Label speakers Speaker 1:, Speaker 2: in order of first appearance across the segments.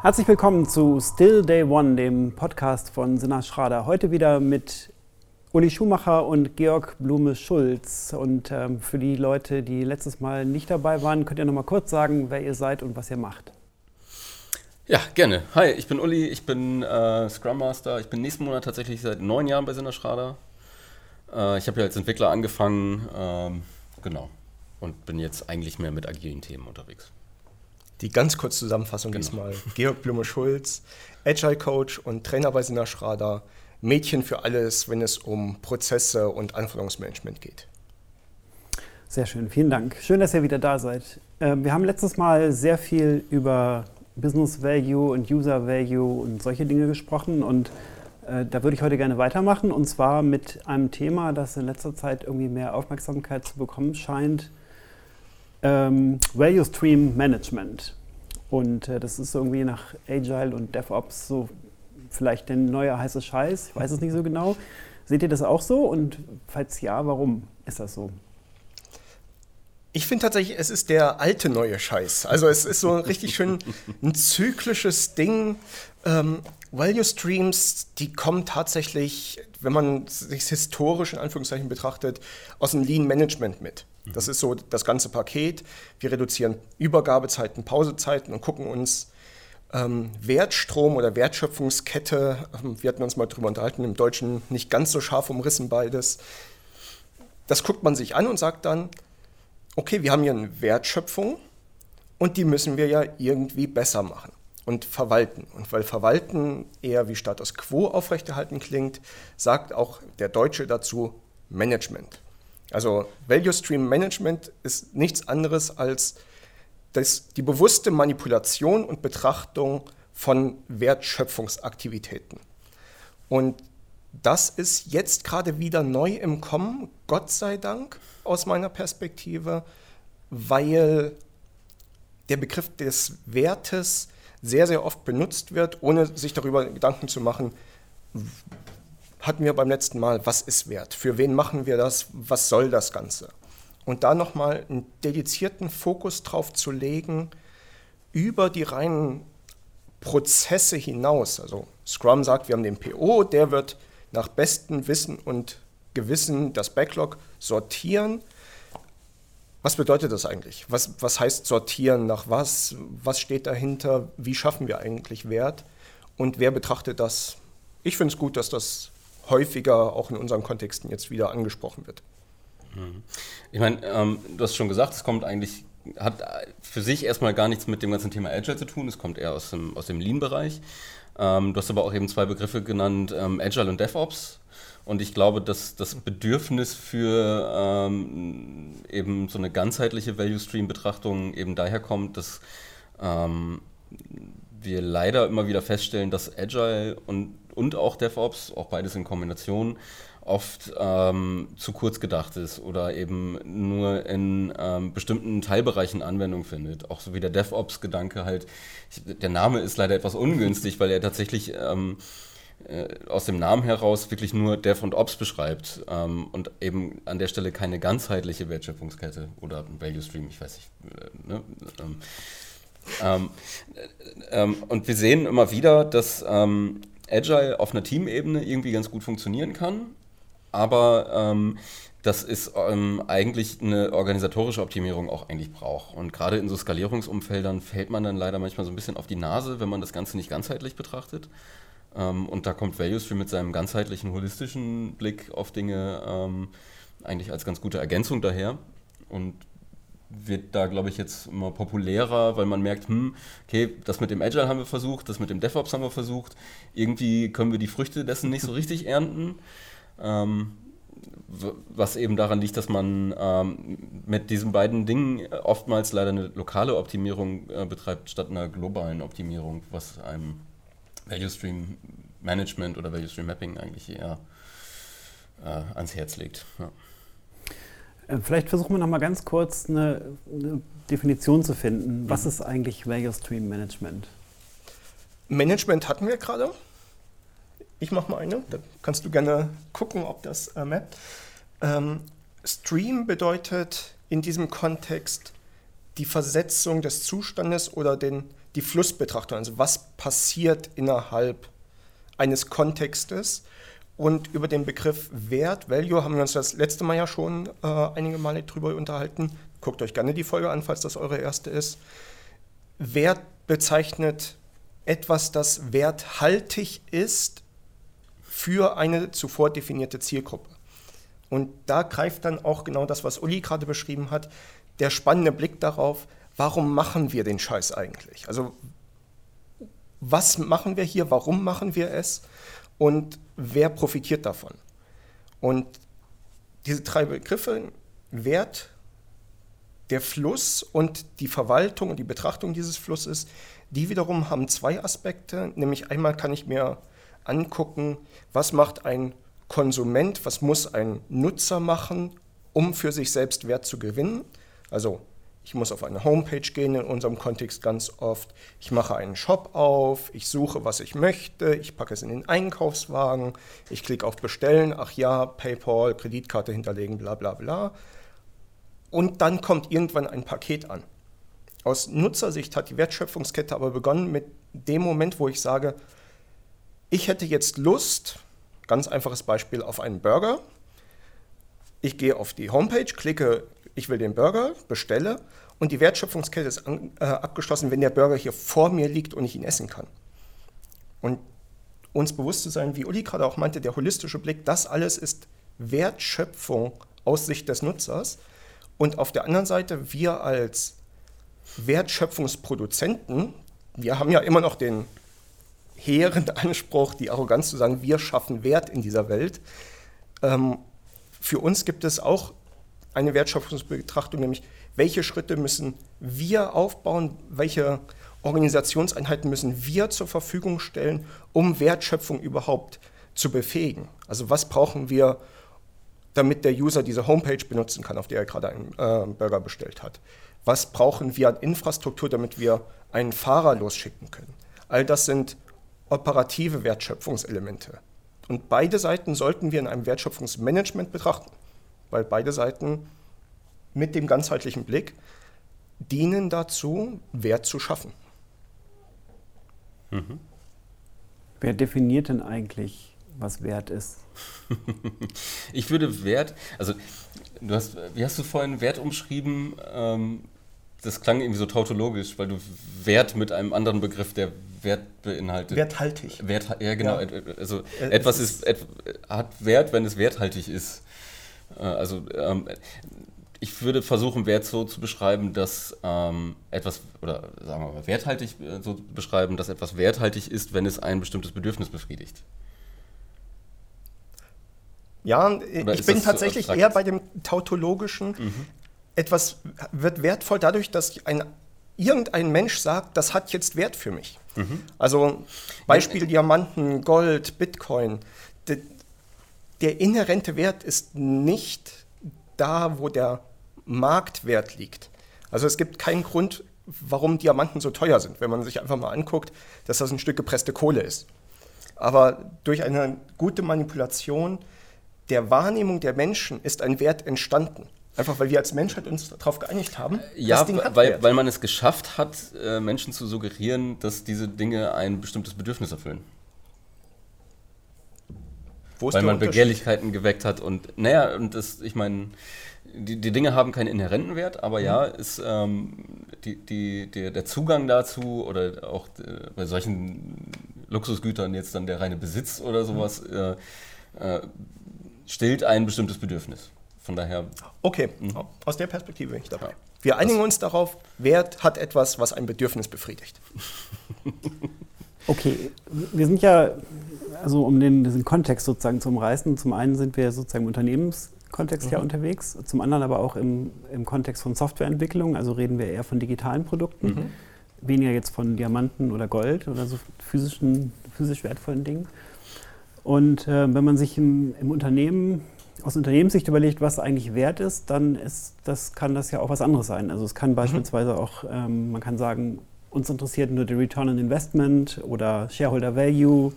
Speaker 1: Herzlich willkommen zu Still Day One, dem Podcast von Sinna Schrader. Heute wieder mit Uli Schumacher und Georg Blume-Schulz. Und ähm, für die Leute, die letztes Mal nicht dabei waren, könnt ihr noch mal kurz sagen, wer ihr seid und was ihr macht.
Speaker 2: Ja, gerne. Hi, ich bin Uli, ich bin äh, Scrum Master. Ich bin nächsten Monat tatsächlich seit neun Jahren bei Sinna Schrader. Äh, ich habe ja als Entwickler angefangen, ähm, genau, und bin jetzt eigentlich mehr mit agilen Themen unterwegs.
Speaker 3: Die ganz kurze Zusammenfassung genau. diesmal. Georg Blume-Schulz, Agile Coach und Trainer bei Sina Schrader. Mädchen für alles, wenn es um Prozesse und Anforderungsmanagement geht.
Speaker 1: Sehr schön, vielen Dank. Schön, dass ihr wieder da seid. Ähm, wir haben letztes Mal sehr viel über Business Value und User Value und solche Dinge gesprochen und äh, da würde ich heute gerne weitermachen und zwar mit einem Thema, das in letzter Zeit irgendwie mehr Aufmerksamkeit zu bekommen scheint, ähm, Value Stream Management. Und äh, das ist irgendwie nach Agile und DevOps so vielleicht der neue heiße Scheiß. Ich weiß es nicht so genau. Seht ihr das auch so? Und falls ja, warum ist das so?
Speaker 3: Ich finde tatsächlich, es ist der alte neue Scheiß. Also es ist so richtig schön ein zyklisches Ding. Ähm, Value Streams, die kommen tatsächlich, wenn man sich historisch in Anführungszeichen betrachtet, aus dem Lean Management mit. Das ist so das ganze Paket. Wir reduzieren Übergabezeiten, Pausezeiten und gucken uns ähm, Wertstrom oder Wertschöpfungskette, ähm, wir hatten uns mal drüber unterhalten, im Deutschen nicht ganz so scharf umrissen beides. Das guckt man sich an und sagt dann, okay, wir haben hier eine Wertschöpfung und die müssen wir ja irgendwie besser machen und verwalten. Und weil verwalten eher wie Status quo aufrechterhalten klingt, sagt auch der Deutsche dazu Management. Also Value Stream Management ist nichts anderes als das, die bewusste Manipulation und Betrachtung von Wertschöpfungsaktivitäten. Und das ist jetzt gerade wieder neu im Kommen, Gott sei Dank aus meiner Perspektive, weil der Begriff des Wertes sehr, sehr oft benutzt wird, ohne sich darüber Gedanken zu machen, hatten wir beim letzten Mal, was ist Wert? Für wen machen wir das? Was soll das Ganze? Und da nochmal einen dedizierten Fokus drauf zu legen, über die reinen Prozesse hinaus. Also Scrum sagt, wir haben den PO, der wird nach bestem Wissen und Gewissen das Backlog sortieren. Was bedeutet das eigentlich? Was, was heißt sortieren? Nach was? Was steht dahinter? Wie schaffen wir eigentlich Wert? Und wer betrachtet das? Ich finde es gut, dass das häufiger auch in unseren Kontexten jetzt wieder angesprochen wird.
Speaker 2: Mhm. Ich meine, ähm, du hast schon gesagt, es kommt eigentlich, hat für sich erstmal gar nichts mit dem ganzen Thema Agile zu tun, es kommt eher aus dem, aus dem Lean-Bereich. Ähm, du hast aber auch eben zwei Begriffe genannt, ähm, Agile und DevOps. Und ich glaube, dass das Bedürfnis für ähm, eben so eine ganzheitliche Value Stream-Betrachtung eben daher kommt, dass ähm, wir leider immer wieder feststellen, dass Agile und und auch DevOps, auch beides in Kombination, oft ähm, zu kurz gedacht ist oder eben nur in ähm, bestimmten Teilbereichen Anwendung findet. Auch so wie der DevOps-Gedanke halt, der Name ist leider etwas ungünstig, weil er tatsächlich ähm, äh, aus dem Namen heraus wirklich nur Dev und Ops beschreibt ähm, und eben an der Stelle keine ganzheitliche Wertschöpfungskette oder Value Stream, ich weiß nicht. Äh, ne? Ähm, ähm, äh, ähm, und wir sehen immer wieder, dass ähm, Agile auf einer Teamebene irgendwie ganz gut funktionieren kann, aber ähm, das ist ähm, eigentlich eine organisatorische Optimierung auch eigentlich braucht. Und gerade in so Skalierungsumfeldern fällt man dann leider manchmal so ein bisschen auf die Nase, wenn man das Ganze nicht ganzheitlich betrachtet. Ähm, und da kommt Value Stream mit seinem ganzheitlichen, holistischen Blick auf Dinge eigentlich als ganz gute Ergänzung daher. Und wird da, glaube ich, jetzt immer populärer, weil man merkt, hm, okay, das mit dem Agile haben wir versucht, das mit dem DevOps haben wir versucht. Irgendwie können wir die Früchte dessen nicht so richtig ernten. Ähm, was eben daran liegt, dass man ähm, mit diesen beiden Dingen oftmals leider eine lokale Optimierung äh, betreibt, statt einer globalen Optimierung, was einem Value Stream Management oder Value Stream Mapping eigentlich eher äh, ans Herz legt. Ja.
Speaker 1: Äh, vielleicht versuchen wir noch mal ganz kurz eine, eine Definition zu finden. Was mhm. ist eigentlich Value Stream Management?
Speaker 3: Management hatten wir gerade. Ich mache mal eine. Da kannst du gerne gucken, ob das äh, mappt. Ähm, Stream bedeutet in diesem Kontext die Versetzung des Zustandes oder den, die Flussbetrachtung, also was passiert innerhalb eines Kontextes. Und über den Begriff Wert, Value, haben wir uns das letzte Mal ja schon äh, einige Male drüber unterhalten. Guckt euch gerne die Folge an, falls das eure erste ist. Wert bezeichnet etwas, das werthaltig ist für eine zuvor definierte Zielgruppe. Und da greift dann auch genau das, was Uli gerade beschrieben hat, der spannende Blick darauf, warum machen wir den Scheiß eigentlich? Also was machen wir hier, warum machen wir es und wer profitiert davon? Und diese drei Begriffe, Wert, der Fluss und die Verwaltung und die Betrachtung dieses Flusses, die wiederum haben zwei Aspekte. Nämlich einmal kann ich mir angucken, was macht ein Konsument, was muss ein Nutzer machen, um für sich selbst Wert zu gewinnen. Also ich muss auf eine Homepage gehen, in unserem Kontext ganz oft. Ich mache einen Shop auf, ich suche, was ich möchte, ich packe es in den Einkaufswagen, ich klicke auf Bestellen, ach ja, PayPal, Kreditkarte hinterlegen, bla bla bla. Und dann kommt irgendwann ein Paket an. Aus Nutzersicht hat die Wertschöpfungskette aber begonnen mit dem Moment, wo ich sage, ich hätte jetzt Lust, ganz einfaches Beispiel, auf einen Burger. Ich gehe auf die Homepage, klicke ich will den Burger, bestelle und die Wertschöpfungskette ist an, äh, abgeschlossen, wenn der Burger hier vor mir liegt und ich ihn essen kann. Und uns bewusst zu sein, wie Uli gerade auch meinte, der holistische Blick, das alles ist Wertschöpfung aus Sicht des Nutzers. Und auf der anderen Seite, wir als Wertschöpfungsproduzenten, wir haben ja immer noch den hehren Anspruch, die Arroganz zu sagen, wir schaffen Wert in dieser Welt. Ähm, für uns gibt es auch eine Wertschöpfungsbetrachtung, nämlich welche Schritte müssen wir aufbauen, welche Organisationseinheiten müssen wir zur Verfügung stellen, um Wertschöpfung überhaupt zu befähigen. Also was brauchen wir, damit der User diese Homepage benutzen kann, auf der er gerade einen äh, Burger bestellt hat. Was brauchen wir an Infrastruktur, damit wir einen Fahrer losschicken können. All das sind operative Wertschöpfungselemente. Und beide Seiten sollten wir in einem Wertschöpfungsmanagement betrachten weil beide Seiten mit dem ganzheitlichen Blick dienen dazu, Wert zu schaffen.
Speaker 1: Mhm. Wer definiert denn eigentlich, was Wert ist?
Speaker 2: ich würde Wert, also du hast, wie hast du vorhin Wert umschrieben? Ähm, das klang irgendwie so tautologisch, weil du Wert mit einem anderen Begriff, der Wert beinhaltet.
Speaker 3: Werthaltig.
Speaker 2: Wert, ja, genau. Ja. Also äh, etwas ist, et, hat Wert, wenn es werthaltig ist. Äh, also ähm, ich würde versuchen, Wert so zu beschreiben, dass ähm, etwas, oder sagen wir mal, werthaltig äh, so beschreiben, dass etwas werthaltig ist, wenn es ein bestimmtes Bedürfnis befriedigt.
Speaker 3: Ja, oder ich bin tatsächlich so eher bei dem tautologischen. Mhm. Etwas wird wertvoll dadurch, dass ein, irgendein Mensch sagt, das hat jetzt Wert für mich. Mhm. Also Beispiel ja, Diamanten, Gold, Bitcoin der inhärente Wert ist nicht da, wo der Marktwert liegt. Also es gibt keinen Grund, warum Diamanten so teuer sind, wenn man sich einfach mal anguckt, dass das ein Stück gepresste Kohle ist. Aber durch eine gute Manipulation der Wahrnehmung der Menschen ist ein Wert entstanden. Einfach weil wir als Menschheit uns darauf geeinigt haben.
Speaker 2: Ja, weil, weil man es geschafft hat, äh, Menschen zu suggerieren, dass diese Dinge ein bestimmtes Bedürfnis erfüllen weil man Begehrlichkeiten geweckt hat und naja, und das, ich meine, die, die Dinge haben keinen inhärenten Wert, aber mhm. ja, ist ähm, die, die, die, der Zugang dazu oder auch äh, bei solchen Luxusgütern jetzt dann der reine Besitz oder sowas mhm. äh, äh, stillt ein bestimmtes Bedürfnis. Von daher.
Speaker 3: Okay, mh. aus der Perspektive bin ich dabei. Ja. Wir einigen uns darauf, Wert hat etwas, was ein Bedürfnis befriedigt.
Speaker 1: okay, wir sind ja also um den, diesen Kontext sozusagen zu umreißen, zum einen sind wir sozusagen im Unternehmenskontext mhm. ja unterwegs, zum anderen aber auch im, im Kontext von Softwareentwicklung, also reden wir eher von digitalen Produkten, mhm. weniger jetzt von Diamanten oder Gold oder so physischen, physisch wertvollen Dingen. Und äh, wenn man sich im, im Unternehmen aus Unternehmenssicht überlegt, was eigentlich wert ist, dann ist das, kann das ja auch was anderes sein. Also es kann mhm. beispielsweise auch, ähm, man kann sagen, uns interessiert nur der Return on Investment oder Shareholder Value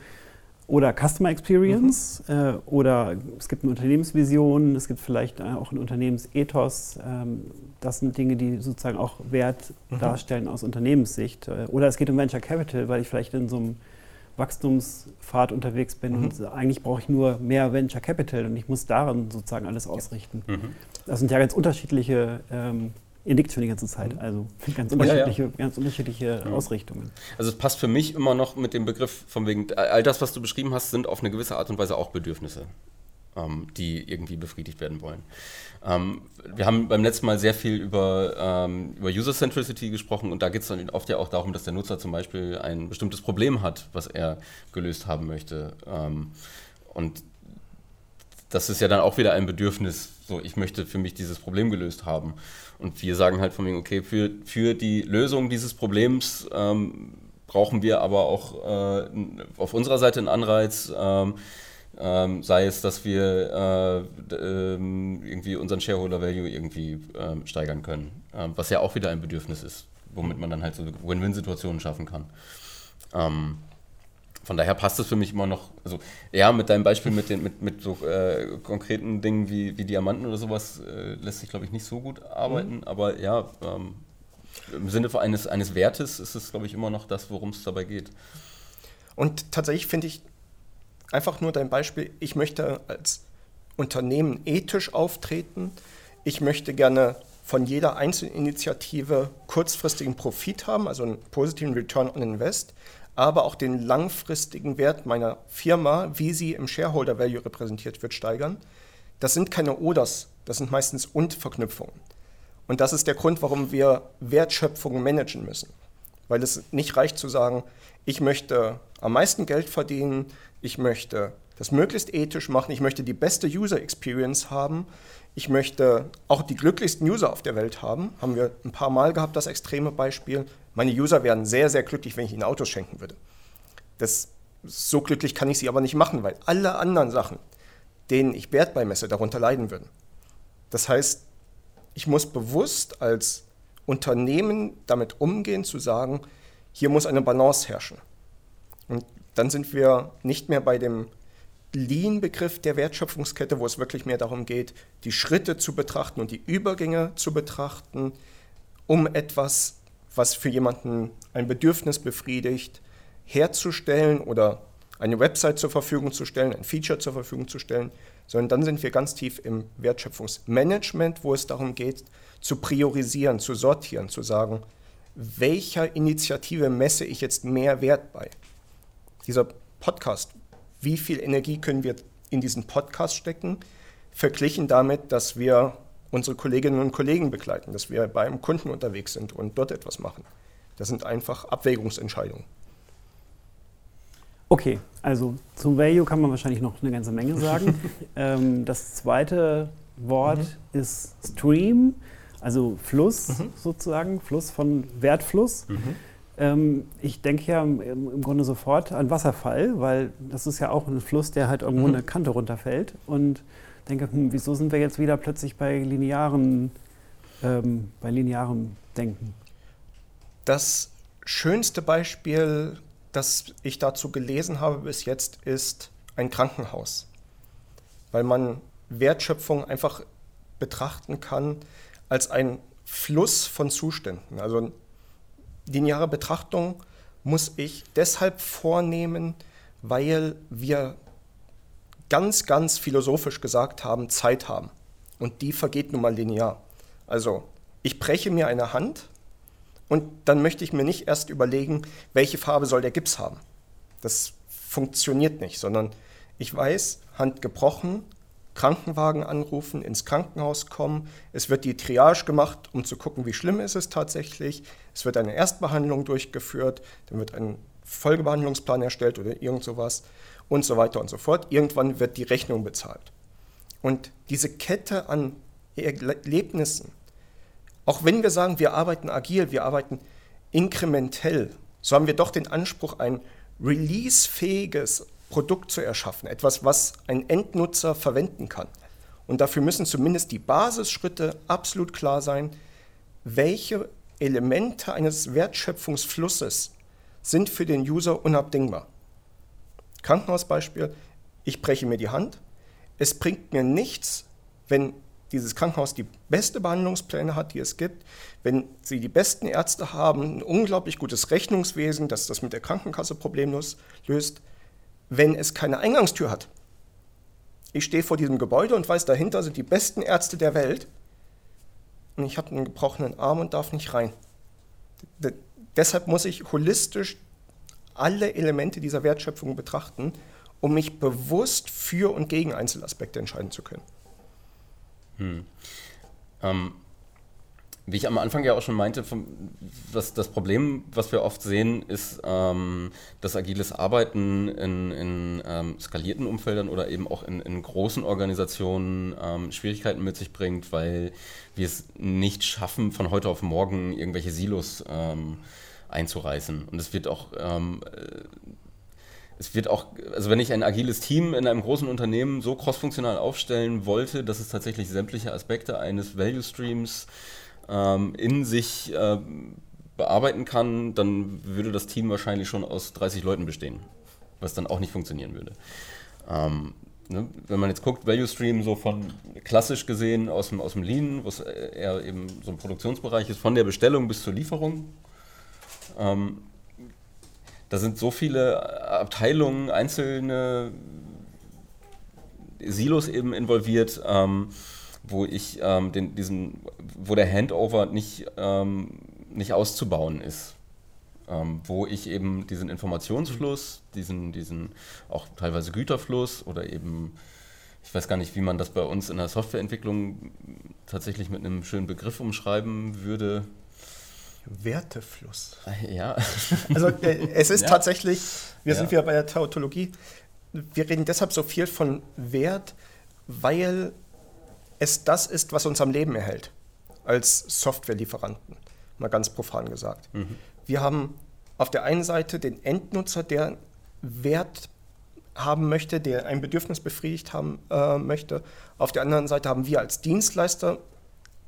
Speaker 1: oder Customer Experience mhm. äh, oder es gibt eine Unternehmensvision, es gibt vielleicht äh, auch ein Unternehmensethos. Ähm, das sind Dinge, die sozusagen auch Wert mhm. darstellen aus Unternehmenssicht. Äh, oder es geht um Venture Capital, weil ich vielleicht in so einem Wachstumspfad unterwegs bin mhm. und eigentlich brauche ich nur mehr Venture Capital und ich muss daran sozusagen alles ausrichten. Mhm. Das sind ja ganz unterschiedliche ähm, Ihr nickt schon die ganze Zeit. Mhm. Also ganz unterschiedliche, ja, ja. Ganz unterschiedliche ja. Ausrichtungen.
Speaker 2: Also es passt für mich immer noch mit dem Begriff von wegen, all das, was du beschrieben hast, sind auf eine gewisse Art und Weise auch Bedürfnisse, ähm, die irgendwie befriedigt werden wollen. Ähm, wir haben beim letzten Mal sehr viel über, ähm, über User Centricity gesprochen und da geht es dann oft ja auch darum, dass der Nutzer zum Beispiel ein bestimmtes Problem hat, was er gelöst haben möchte. Ähm, und das ist ja dann auch wieder ein Bedürfnis, so ich möchte für mich dieses Problem gelöst haben. Und wir sagen halt von mir, okay, für, für die Lösung dieses Problems ähm, brauchen wir aber auch äh, auf unserer Seite einen Anreiz, ähm, ähm, sei es, dass wir äh, ähm, irgendwie unseren Shareholder Value irgendwie ähm, steigern können, ähm, was ja auch wieder ein Bedürfnis ist, womit man dann halt so Win-Win-Situationen schaffen kann. Von daher passt es für mich immer noch, also ja, mit deinem Beispiel mit, den, mit, mit so äh, konkreten Dingen wie, wie Diamanten oder sowas äh, lässt sich, glaube ich, nicht so gut arbeiten, mhm. aber ja, ähm, im Sinne eines, eines Wertes ist es, glaube ich, immer noch das, worum es dabei geht.
Speaker 3: Und tatsächlich finde ich einfach nur dein Beispiel, ich möchte als Unternehmen ethisch auftreten, ich möchte gerne von jeder Einzelinitiative kurzfristigen Profit haben, also einen positiven Return on Invest aber auch den langfristigen Wert meiner Firma, wie sie im Shareholder Value repräsentiert wird, steigern. Das sind keine Oders, das sind meistens Und-Verknüpfungen. Und das ist der Grund, warum wir Wertschöpfung managen müssen. Weil es nicht reicht zu sagen, ich möchte am meisten Geld verdienen, ich möchte das möglichst ethisch machen, ich möchte die beste User Experience haben, ich möchte auch die glücklichsten User auf der Welt haben. Haben wir ein paar Mal gehabt, das extreme Beispiel. Meine User wären sehr, sehr glücklich, wenn ich ihnen Autos schenken würde. Das, so glücklich kann ich sie aber nicht machen, weil alle anderen Sachen, denen ich Wert beimesse, darunter leiden würden. Das heißt, ich muss bewusst als Unternehmen damit umgehen, zu sagen, hier muss eine Balance herrschen. Und dann sind wir nicht mehr bei dem Lean-Begriff der Wertschöpfungskette, wo es wirklich mehr darum geht, die Schritte zu betrachten und die Übergänge zu betrachten, um etwas was für jemanden ein Bedürfnis befriedigt, herzustellen oder eine Website zur Verfügung zu stellen, ein Feature zur Verfügung zu stellen, sondern dann sind wir ganz tief im Wertschöpfungsmanagement, wo es darum geht, zu priorisieren, zu sortieren, zu sagen, welcher Initiative messe ich jetzt mehr Wert bei? Dieser Podcast, wie viel Energie können wir in diesen Podcast stecken, verglichen damit, dass wir unsere Kolleginnen und Kollegen begleiten, dass wir beim Kunden unterwegs sind und dort etwas machen. Das sind einfach Abwägungsentscheidungen.
Speaker 1: Okay, also zum Value kann man wahrscheinlich noch eine ganze Menge sagen. ähm, das zweite Wort mhm. ist Stream, also Fluss mhm. sozusagen, Fluss von Wertfluss. Mhm. Ähm, ich denke ja im, im, Grunde sofort an Wasserfall, weil das ist ja auch ein Fluss, der halt irgendwo mhm. eine Kante runterfällt. Und denke, hm, wieso sind wir jetzt wieder plötzlich bei linearen, ähm, bei linearem Denken?
Speaker 3: Das schönste Beispiel, das ich dazu gelesen habe bis jetzt, ist ein Krankenhaus. Weil man Wertschöpfung einfach betrachten kann als ein Fluss von Zuständen. Also lineare Betrachtung muss ich deshalb vornehmen, weil wir ganz, ganz philosophisch gesagt haben, Zeit haben. Und die vergeht nun mal linear. Also ich breche mir eine Hand und dann möchte ich mir nicht erst überlegen, welche Farbe soll der Gips haben. Das funktioniert nicht, sondern ich weiß, Hand gebrochen, Krankenwagen anrufen, ins Krankenhaus kommen. Es wird die Triage gemacht, um zu gucken, wie schlimm ist es tatsächlich. Es wird eine Erstbehandlung durchgeführt, dann wird ein Folgebehandlungsplan erstellt oder irgend sowas und so weiter und so fort. Irgendwann wird die Rechnung bezahlt. Und diese Kette an Erlebnissen, auch wenn wir sagen, wir arbeiten agil, wir arbeiten inkrementell, so haben wir doch den Anspruch, ein releasefähiges Produkt zu erschaffen, etwas, was ein Endnutzer verwenden kann. Und dafür müssen zumindest die Basisschritte absolut klar sein, welche Elemente eines Wertschöpfungsflusses sind für den User unabdingbar. Krankenhausbeispiel, ich breche mir die Hand. Es bringt mir nichts, wenn dieses Krankenhaus die beste Behandlungspläne hat, die es gibt, wenn sie die besten Ärzte haben, ein unglaublich gutes Rechnungswesen, das das mit der Krankenkasse problemlos löst, wenn es keine Eingangstür hat. Ich stehe vor diesem Gebäude und weiß, dahinter sind die besten Ärzte der Welt und ich habe einen gebrochenen Arm und darf nicht rein. De deshalb muss ich holistisch alle Elemente dieser Wertschöpfung betrachten, um mich bewusst für und gegen Einzelaspekte entscheiden zu können.
Speaker 2: Hm. Ähm, wie ich am Anfang ja auch schon meinte, was, das Problem, was wir oft sehen, ist, ähm, dass agiles Arbeiten in, in ähm, skalierten Umfeldern oder eben auch in, in großen Organisationen ähm, Schwierigkeiten mit sich bringt, weil wir es nicht schaffen, von heute auf morgen irgendwelche Silos ähm, einzureißen. Und es wird auch ähm, es wird auch, also wenn ich ein agiles Team in einem großen Unternehmen so crossfunktional aufstellen wollte, dass es tatsächlich sämtliche Aspekte eines Value Streams ähm, in sich äh, bearbeiten kann, dann würde das Team wahrscheinlich schon aus 30 Leuten bestehen, was dann auch nicht funktionieren würde. Ähm, ne? Wenn man jetzt guckt, Value Stream so von klassisch gesehen aus dem, aus dem Lean, was eher eben so ein Produktionsbereich ist, von der Bestellung bis zur Lieferung. Ähm, da sind so viele Abteilungen, einzelne Silos eben involviert, ähm, wo ich ähm, den, diesen, wo der Handover nicht, ähm, nicht auszubauen ist. Ähm, wo ich eben diesen Informationsfluss, diesen, diesen auch teilweise Güterfluss oder eben, ich weiß gar nicht, wie man das bei uns in der Softwareentwicklung tatsächlich mit einem schönen Begriff umschreiben würde.
Speaker 3: Wertefluss.
Speaker 2: Ja.
Speaker 3: Also äh, es ist ja. tatsächlich, wir ja. sind wieder bei der Tautologie, wir reden deshalb so viel von Wert, weil es das ist, was uns am Leben erhält, als Softwarelieferanten, mal ganz profan gesagt. Mhm. Wir haben auf der einen Seite den Endnutzer, der Wert haben möchte, der ein Bedürfnis befriedigt haben äh, möchte. Auf der anderen Seite haben wir als Dienstleister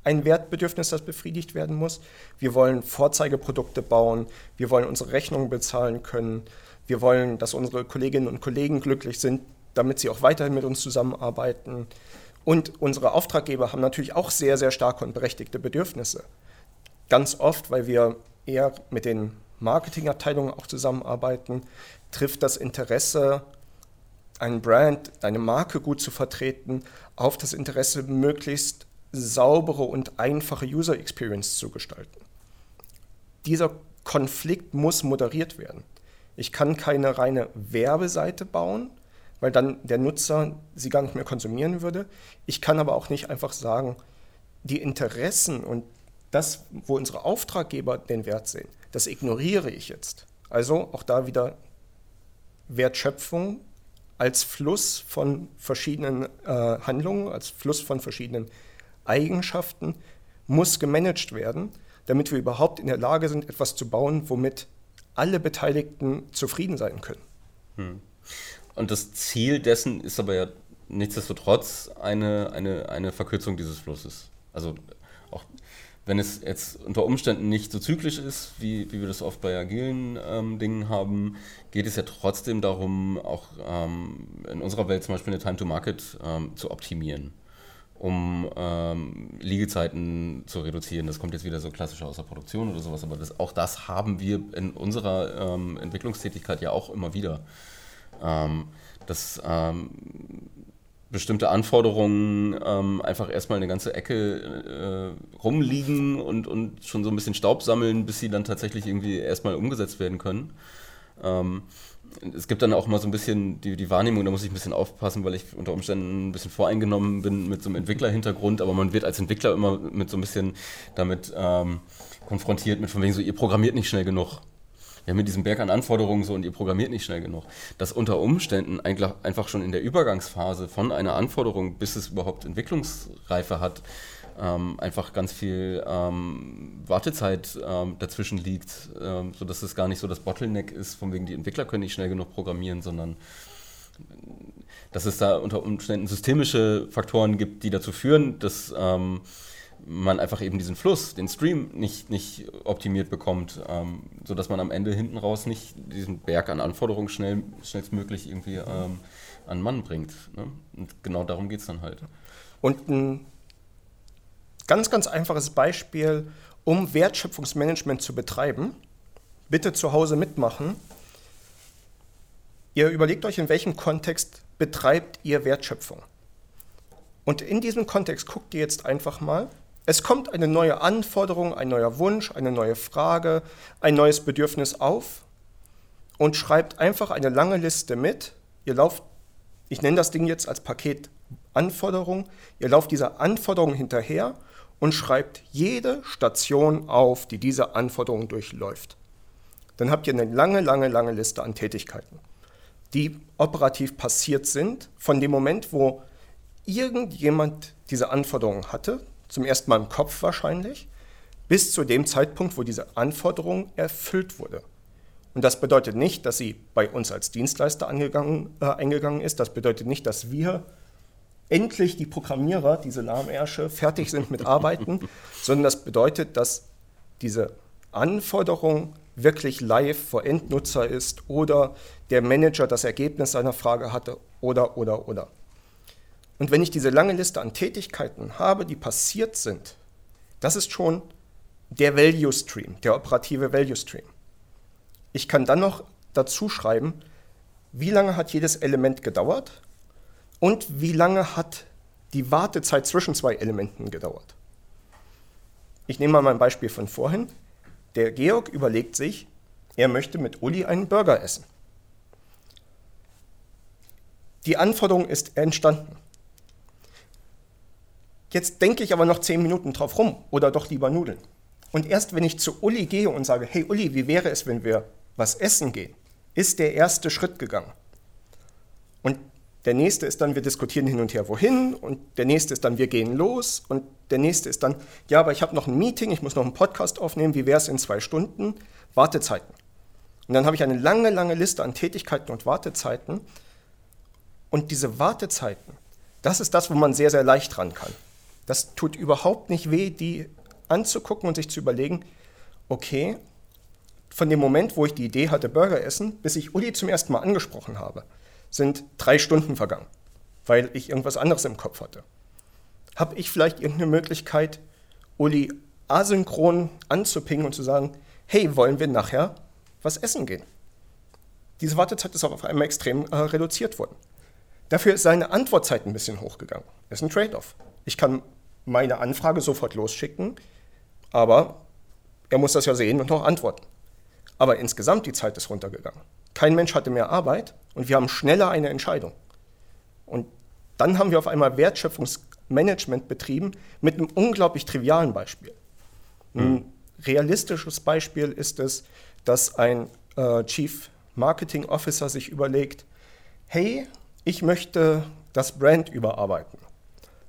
Speaker 3: ein Wertbedürfnis, das befriedigt werden muss. Wir wollen Vorzeigeprodukte bauen, wir wollen unsere Rechnungen bezahlen können, wir wollen, dass unsere Kolleginnen und Kollegen glücklich sind, damit sie auch weiterhin mit uns zusammenarbeiten. Und unsere Auftraggeber haben natürlich auch sehr, sehr starke und berechtigte Bedürfnisse. Ganz oft, weil wir eher mit den Marketingabteilungen auch zusammenarbeiten, trifft das Interesse, einen Brand, eine Marke gut zu vertreten, auf das Interesse, möglichst saubere und einfache User Experience zu gestalten. Dieser Konflikt muss moderiert werden. Ich kann keine reine Werbeseite bauen, weil dann der Nutzer sie gar nicht mehr konsumieren würde. Ich kann aber auch nicht einfach sagen, die Interessen und das, wo unsere Auftraggeber den Wert sehen, das ignoriere ich jetzt. Also auch da wieder Wertschöpfung als Fluss von verschiedenen äh, Handlungen, als Fluss von verschiedenen Eigenschaften muss gemanagt werden, damit wir überhaupt in der Lage sind, etwas zu bauen, womit alle Beteiligten zufrieden sein können. Hm.
Speaker 2: Und das Ziel dessen ist aber ja nichtsdestotrotz eine, eine, eine Verkürzung dieses Flusses. Also auch wenn es jetzt unter Umständen nicht so zyklisch ist, wie, wie wir das oft bei agilen ähm, Dingen haben, geht es ja trotzdem darum, auch ähm, in unserer Welt zum Beispiel eine Time to Market ähm, zu optimieren um ähm, Liegezeiten zu reduzieren. Das kommt jetzt wieder so klassisch aus der Produktion oder sowas, aber das, auch das haben wir in unserer ähm, Entwicklungstätigkeit ja auch immer wieder. Ähm, dass ähm, bestimmte Anforderungen ähm, einfach erstmal eine ganze Ecke äh, rumliegen und, und schon so ein bisschen Staub sammeln, bis sie dann tatsächlich irgendwie erstmal umgesetzt werden können. Ähm, es gibt dann auch mal so ein bisschen die, die Wahrnehmung, da muss ich ein bisschen aufpassen, weil ich unter Umständen ein bisschen voreingenommen bin mit so einem Entwicklerhintergrund, aber man wird als Entwickler immer mit so ein bisschen damit ähm, konfrontiert, mit von wegen so, ihr programmiert nicht schnell genug. Haben mit diesem Berg an Anforderungen so und ihr programmiert nicht schnell genug. Dass unter Umständen einfach schon in der Übergangsphase von einer Anforderung, bis es überhaupt Entwicklungsreife hat, ähm, einfach ganz viel ähm, Wartezeit ähm, dazwischen liegt, ähm, sodass es gar nicht so das Bottleneck ist, von wegen die Entwickler können nicht schnell genug programmieren, sondern dass es da unter Umständen systemische Faktoren gibt, die dazu führen, dass ähm, man einfach eben diesen Fluss, den Stream nicht, nicht optimiert bekommt, ähm, sodass man am Ende hinten raus nicht diesen Berg an Anforderungen schnell, schnellstmöglich irgendwie ähm, an Mann bringt. Ne? Und genau darum geht es dann halt.
Speaker 3: Und ein ganz, ganz einfaches Beispiel, um Wertschöpfungsmanagement zu betreiben, bitte zu Hause mitmachen. Ihr überlegt euch, in welchem Kontext betreibt ihr Wertschöpfung. Und in diesem Kontext guckt ihr jetzt einfach mal, es kommt eine neue Anforderung, ein neuer Wunsch, eine neue Frage, ein neues Bedürfnis auf und schreibt einfach eine lange Liste mit. Ihr lauft, ich nenne das Ding jetzt als Paket Anforderung, ihr lauft dieser Anforderung hinterher und schreibt jede Station auf, die diese Anforderung durchläuft. Dann habt ihr eine lange, lange, lange Liste an Tätigkeiten, die operativ passiert sind, von dem Moment, wo irgendjemand diese Anforderung hatte, zum ersten Mal im Kopf wahrscheinlich, bis zu dem Zeitpunkt, wo diese Anforderung erfüllt wurde. Und das bedeutet nicht, dass sie bei uns als Dienstleister angegangen, äh, eingegangen ist. Das bedeutet nicht, dass wir endlich die Programmierer, diese Lahmärsche, fertig sind mit Arbeiten, sondern das bedeutet, dass diese Anforderung wirklich live vor Endnutzer ist oder der Manager das Ergebnis seiner Frage hatte oder, oder, oder. Und wenn ich diese lange Liste an Tätigkeiten habe, die passiert sind, das ist schon der Value Stream, der operative Value Stream. Ich kann dann noch dazu schreiben, wie lange hat jedes Element gedauert und wie lange hat die Wartezeit zwischen zwei Elementen gedauert. Ich nehme mal mein Beispiel von vorhin. Der Georg überlegt sich, er möchte mit Uli einen Burger essen. Die Anforderung ist entstanden. Jetzt denke ich aber noch zehn Minuten drauf rum oder doch lieber Nudeln. Und erst wenn ich zu Uli gehe und sage, hey Uli, wie wäre es, wenn wir was essen gehen, ist der erste Schritt gegangen. Und der nächste ist dann, wir diskutieren hin und her, wohin. Und der nächste ist dann, wir gehen los. Und der nächste ist dann, ja, aber ich habe noch ein Meeting, ich muss noch einen Podcast aufnehmen, wie wäre es in zwei Stunden? Wartezeiten. Und dann habe ich eine lange, lange Liste an Tätigkeiten und Wartezeiten. Und diese Wartezeiten, das ist das, wo man sehr, sehr leicht ran kann. Das tut überhaupt nicht weh, die anzugucken und sich zu überlegen, okay, von dem Moment, wo ich die Idee hatte, Burger essen, bis ich Uli zum ersten Mal angesprochen habe, sind drei Stunden vergangen, weil ich irgendwas anderes im Kopf hatte. Habe ich vielleicht irgendeine Möglichkeit, Uli asynchron anzupingen und zu sagen, hey, wollen wir nachher was essen gehen? Diese Wartezeit ist auf einmal extrem äh, reduziert worden. Dafür ist seine Antwortzeit ein bisschen hochgegangen. Ist ein Trade-off. Ich kann meine Anfrage sofort losschicken, aber er muss das ja sehen und noch antworten. Aber insgesamt die Zeit ist runtergegangen. Kein Mensch hatte mehr Arbeit und wir haben schneller eine Entscheidung. Und dann haben wir auf einmal Wertschöpfungsmanagement betrieben mit einem unglaublich trivialen Beispiel. Ein mhm. realistisches Beispiel ist es, dass ein äh, Chief Marketing Officer sich überlegt, hey, ich möchte das Brand überarbeiten.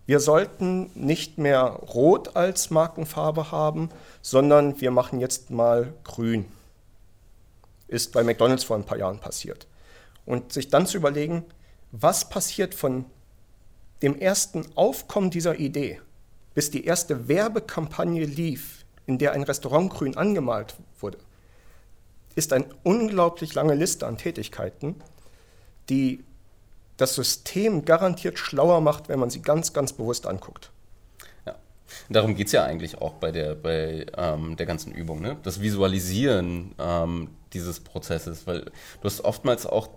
Speaker 3: Wir sollten nicht mehr rot als Markenfarbe haben, sondern wir machen jetzt mal grün. Ist bei McDonald's vor ein paar Jahren passiert. Und sich dann zu überlegen, was passiert von dem ersten Aufkommen dieser Idee, bis die erste Werbekampagne lief, in der ein Restaurant grün angemalt wurde, ist eine unglaublich lange Liste an Tätigkeiten, die das System garantiert schlauer macht, wenn man sie ganz, ganz bewusst anguckt.
Speaker 2: Ja, darum geht es ja eigentlich auch bei der, bei, ähm, der ganzen Übung, ne? das Visualisieren ähm, dieses Prozesses, weil du hast oftmals auch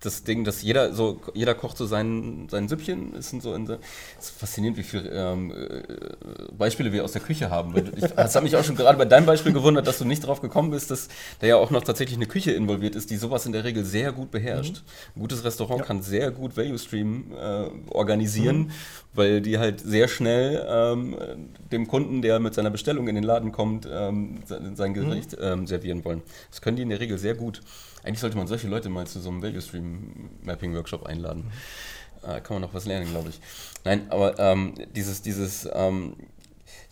Speaker 2: das Ding, dass jeder so, jeder kocht so sein, sein Süppchen. Es sind so in ist faszinierend, wie viele ähm, äh, Beispiele wir aus der Küche haben. Ich, das hat mich auch schon gerade bei deinem Beispiel gewundert, dass du nicht drauf gekommen bist, dass da ja auch noch tatsächlich eine Küche involviert ist, die sowas in der Regel sehr gut beherrscht. Mhm. Ein gutes Restaurant ja. kann sehr gut Value Stream äh, organisieren, mhm. weil die halt sehr schnell ähm, dem Kunden, der mit seiner Bestellung in den Laden kommt, ähm, sein Gericht mhm. Servieren wollen. Das können die in der Regel sehr gut. Eigentlich sollte man solche Leute mal zu so einem Value Stream Mapping Workshop einladen. Äh, kann man noch was lernen, glaube ich. Nein, aber ähm, dieses, dieses, ähm,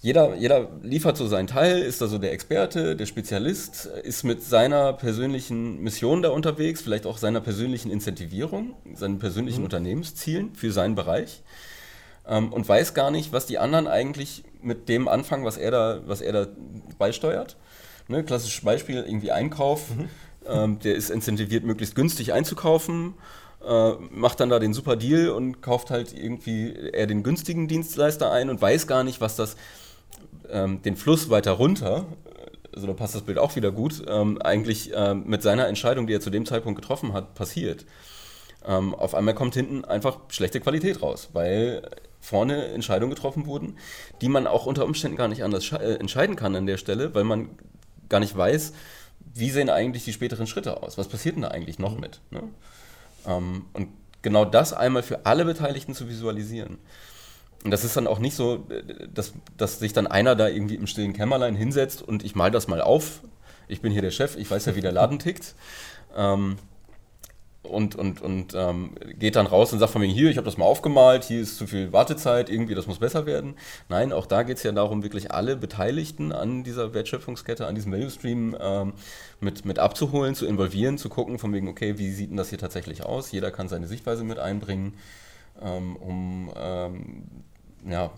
Speaker 2: jeder, jeder liefert so seinen Teil, ist da so der Experte, der Spezialist, ist mit seiner persönlichen Mission da unterwegs, vielleicht auch seiner persönlichen Incentivierung, seinen persönlichen mhm. Unternehmenszielen für seinen Bereich ähm, und weiß gar nicht, was die anderen eigentlich mit dem anfangen, was er da, was er da beisteuert. Ne, klassisches Beispiel, irgendwie Einkauf. Mhm. Ähm, der ist incentiviert, möglichst günstig einzukaufen, äh, macht dann da den super Deal und kauft halt irgendwie eher den günstigen Dienstleister ein und weiß gar nicht, was das ähm, den Fluss weiter runter, also da passt das Bild auch wieder gut, ähm, eigentlich ähm, mit seiner Entscheidung, die er zu dem Zeitpunkt getroffen hat, passiert. Ähm, auf einmal kommt hinten einfach schlechte Qualität raus, weil vorne Entscheidungen getroffen wurden, die man auch unter Umständen gar nicht anders äh, entscheiden kann an der Stelle, weil man gar nicht weiß, wie sehen eigentlich die späteren Schritte aus? Was passiert denn da eigentlich noch mit? Ne? Ähm, und genau das einmal für alle Beteiligten zu visualisieren. Und das ist dann auch nicht so, dass, dass sich dann einer da irgendwie im stillen Kämmerlein hinsetzt und ich mal das mal auf. Ich bin hier der Chef, ich weiß ja, wie der Laden tickt. Ähm, und, und, und ähm, geht dann raus und sagt von mir, hier, ich habe das mal aufgemalt, hier ist zu viel Wartezeit, irgendwie, das muss besser werden. Nein, auch da geht es ja darum, wirklich alle Beteiligten an dieser Wertschöpfungskette, an diesem Value Stream ähm, mit, mit abzuholen, zu involvieren, zu gucken, von wegen, okay, wie sieht denn das hier tatsächlich aus? Jeder kann seine Sichtweise mit einbringen, ähm, um, ähm, ja,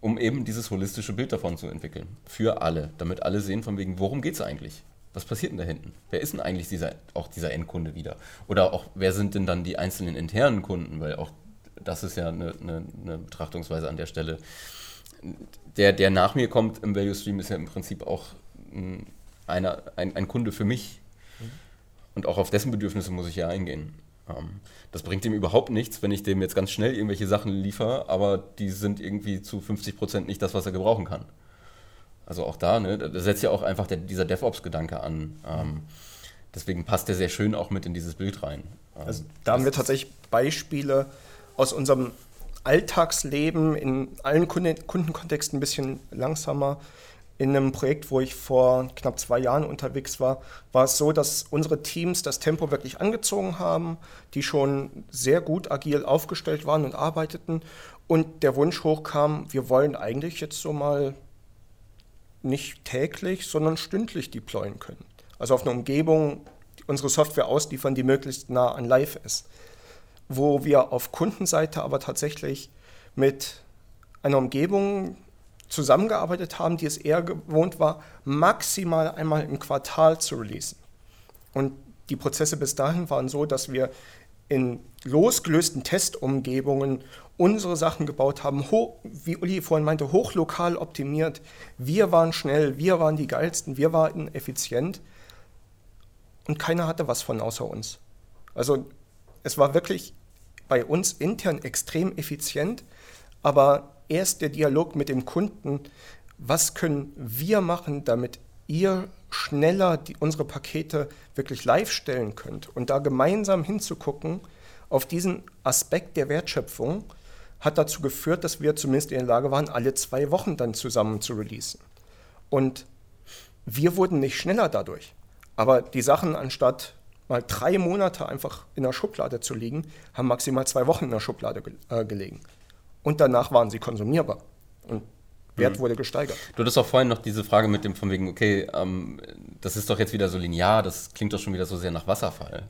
Speaker 2: um eben dieses holistische Bild davon zu entwickeln. Für alle, damit alle sehen, von wegen, worum geht es eigentlich? Was passiert denn da hinten? Wer ist denn eigentlich dieser, auch dieser Endkunde wieder? Oder auch, wer sind denn dann die einzelnen internen Kunden? Weil auch das ist ja eine, eine, eine Betrachtungsweise an der Stelle. Der, der nach mir kommt im Value Stream, ist ja im Prinzip auch ein, einer, ein, ein Kunde für mich. Mhm. Und auch auf dessen Bedürfnisse muss ich ja eingehen. Ähm, das bringt ihm überhaupt nichts, wenn ich dem jetzt ganz schnell irgendwelche Sachen liefere, aber die sind irgendwie zu 50 Prozent nicht das, was er gebrauchen kann. Also auch da, ne, da setzt ja auch einfach der, dieser DevOps-Gedanke an. Ähm, deswegen passt der sehr schön auch mit in dieses Bild rein.
Speaker 3: Ähm, also da haben wir tatsächlich Beispiele aus unserem Alltagsleben in allen Kunden Kundenkontexten ein bisschen langsamer. In einem Projekt, wo ich vor knapp zwei Jahren unterwegs war, war es so, dass unsere Teams das Tempo wirklich angezogen haben, die schon sehr gut agil aufgestellt waren und arbeiteten. Und der Wunsch hochkam, wir wollen eigentlich jetzt so mal nicht täglich, sondern stündlich deployen können. Also auf eine Umgebung unsere Software ausliefern, die möglichst nah an Live ist. Wo wir auf Kundenseite aber tatsächlich mit einer Umgebung zusammengearbeitet haben, die es eher gewohnt war, maximal einmal im Quartal zu releasen. Und die Prozesse bis dahin waren so, dass wir in losgelösten Testumgebungen unsere Sachen gebaut haben, wie Uli vorhin meinte, hochlokal optimiert. Wir waren schnell, wir waren die geilsten, wir waren effizient und keiner hatte was von außer uns. Also es war wirklich bei uns intern extrem effizient, aber erst der Dialog mit dem Kunden, was können wir machen, damit ihr schneller die, unsere Pakete wirklich live stellen könnt und da gemeinsam hinzugucken auf diesen Aspekt der Wertschöpfung hat dazu geführt, dass wir zumindest in der Lage waren, alle zwei Wochen dann zusammen zu releasen. Und wir wurden nicht schneller dadurch. Aber die Sachen, anstatt mal drei Monate einfach in der Schublade zu liegen, haben maximal zwei Wochen in der Schublade ge äh, gelegen. Und danach waren sie konsumierbar. Und Wert mhm. wurde gesteigert.
Speaker 2: Du hattest auch vorhin noch diese Frage mit dem von wegen, okay, ähm, das ist doch jetzt wieder so linear, das klingt doch schon wieder so sehr nach Wasserfall.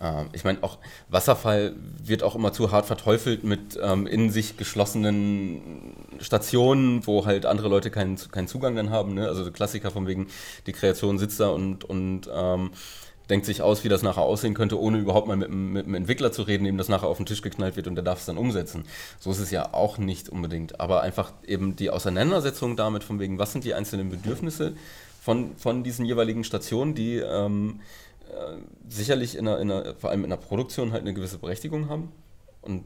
Speaker 2: Ähm, ich meine, auch Wasserfall wird auch immer zu hart verteufelt mit ähm, in sich geschlossenen Stationen, wo halt andere Leute keinen, keinen Zugang dann haben. Ne? Also Klassiker von wegen, die Kreation sitzt da und, und ähm, denkt sich aus, wie das nachher aussehen könnte, ohne überhaupt mal mit, mit dem Entwickler zu reden, dem das nachher auf den Tisch geknallt wird und der darf es dann umsetzen. So ist es ja auch nicht unbedingt. Aber einfach eben die Auseinandersetzung damit, von wegen, was sind die einzelnen Bedürfnisse von, von diesen jeweiligen Stationen, die ähm, äh, sicherlich in einer, in einer, vor allem in der Produktion halt eine gewisse Berechtigung haben. Und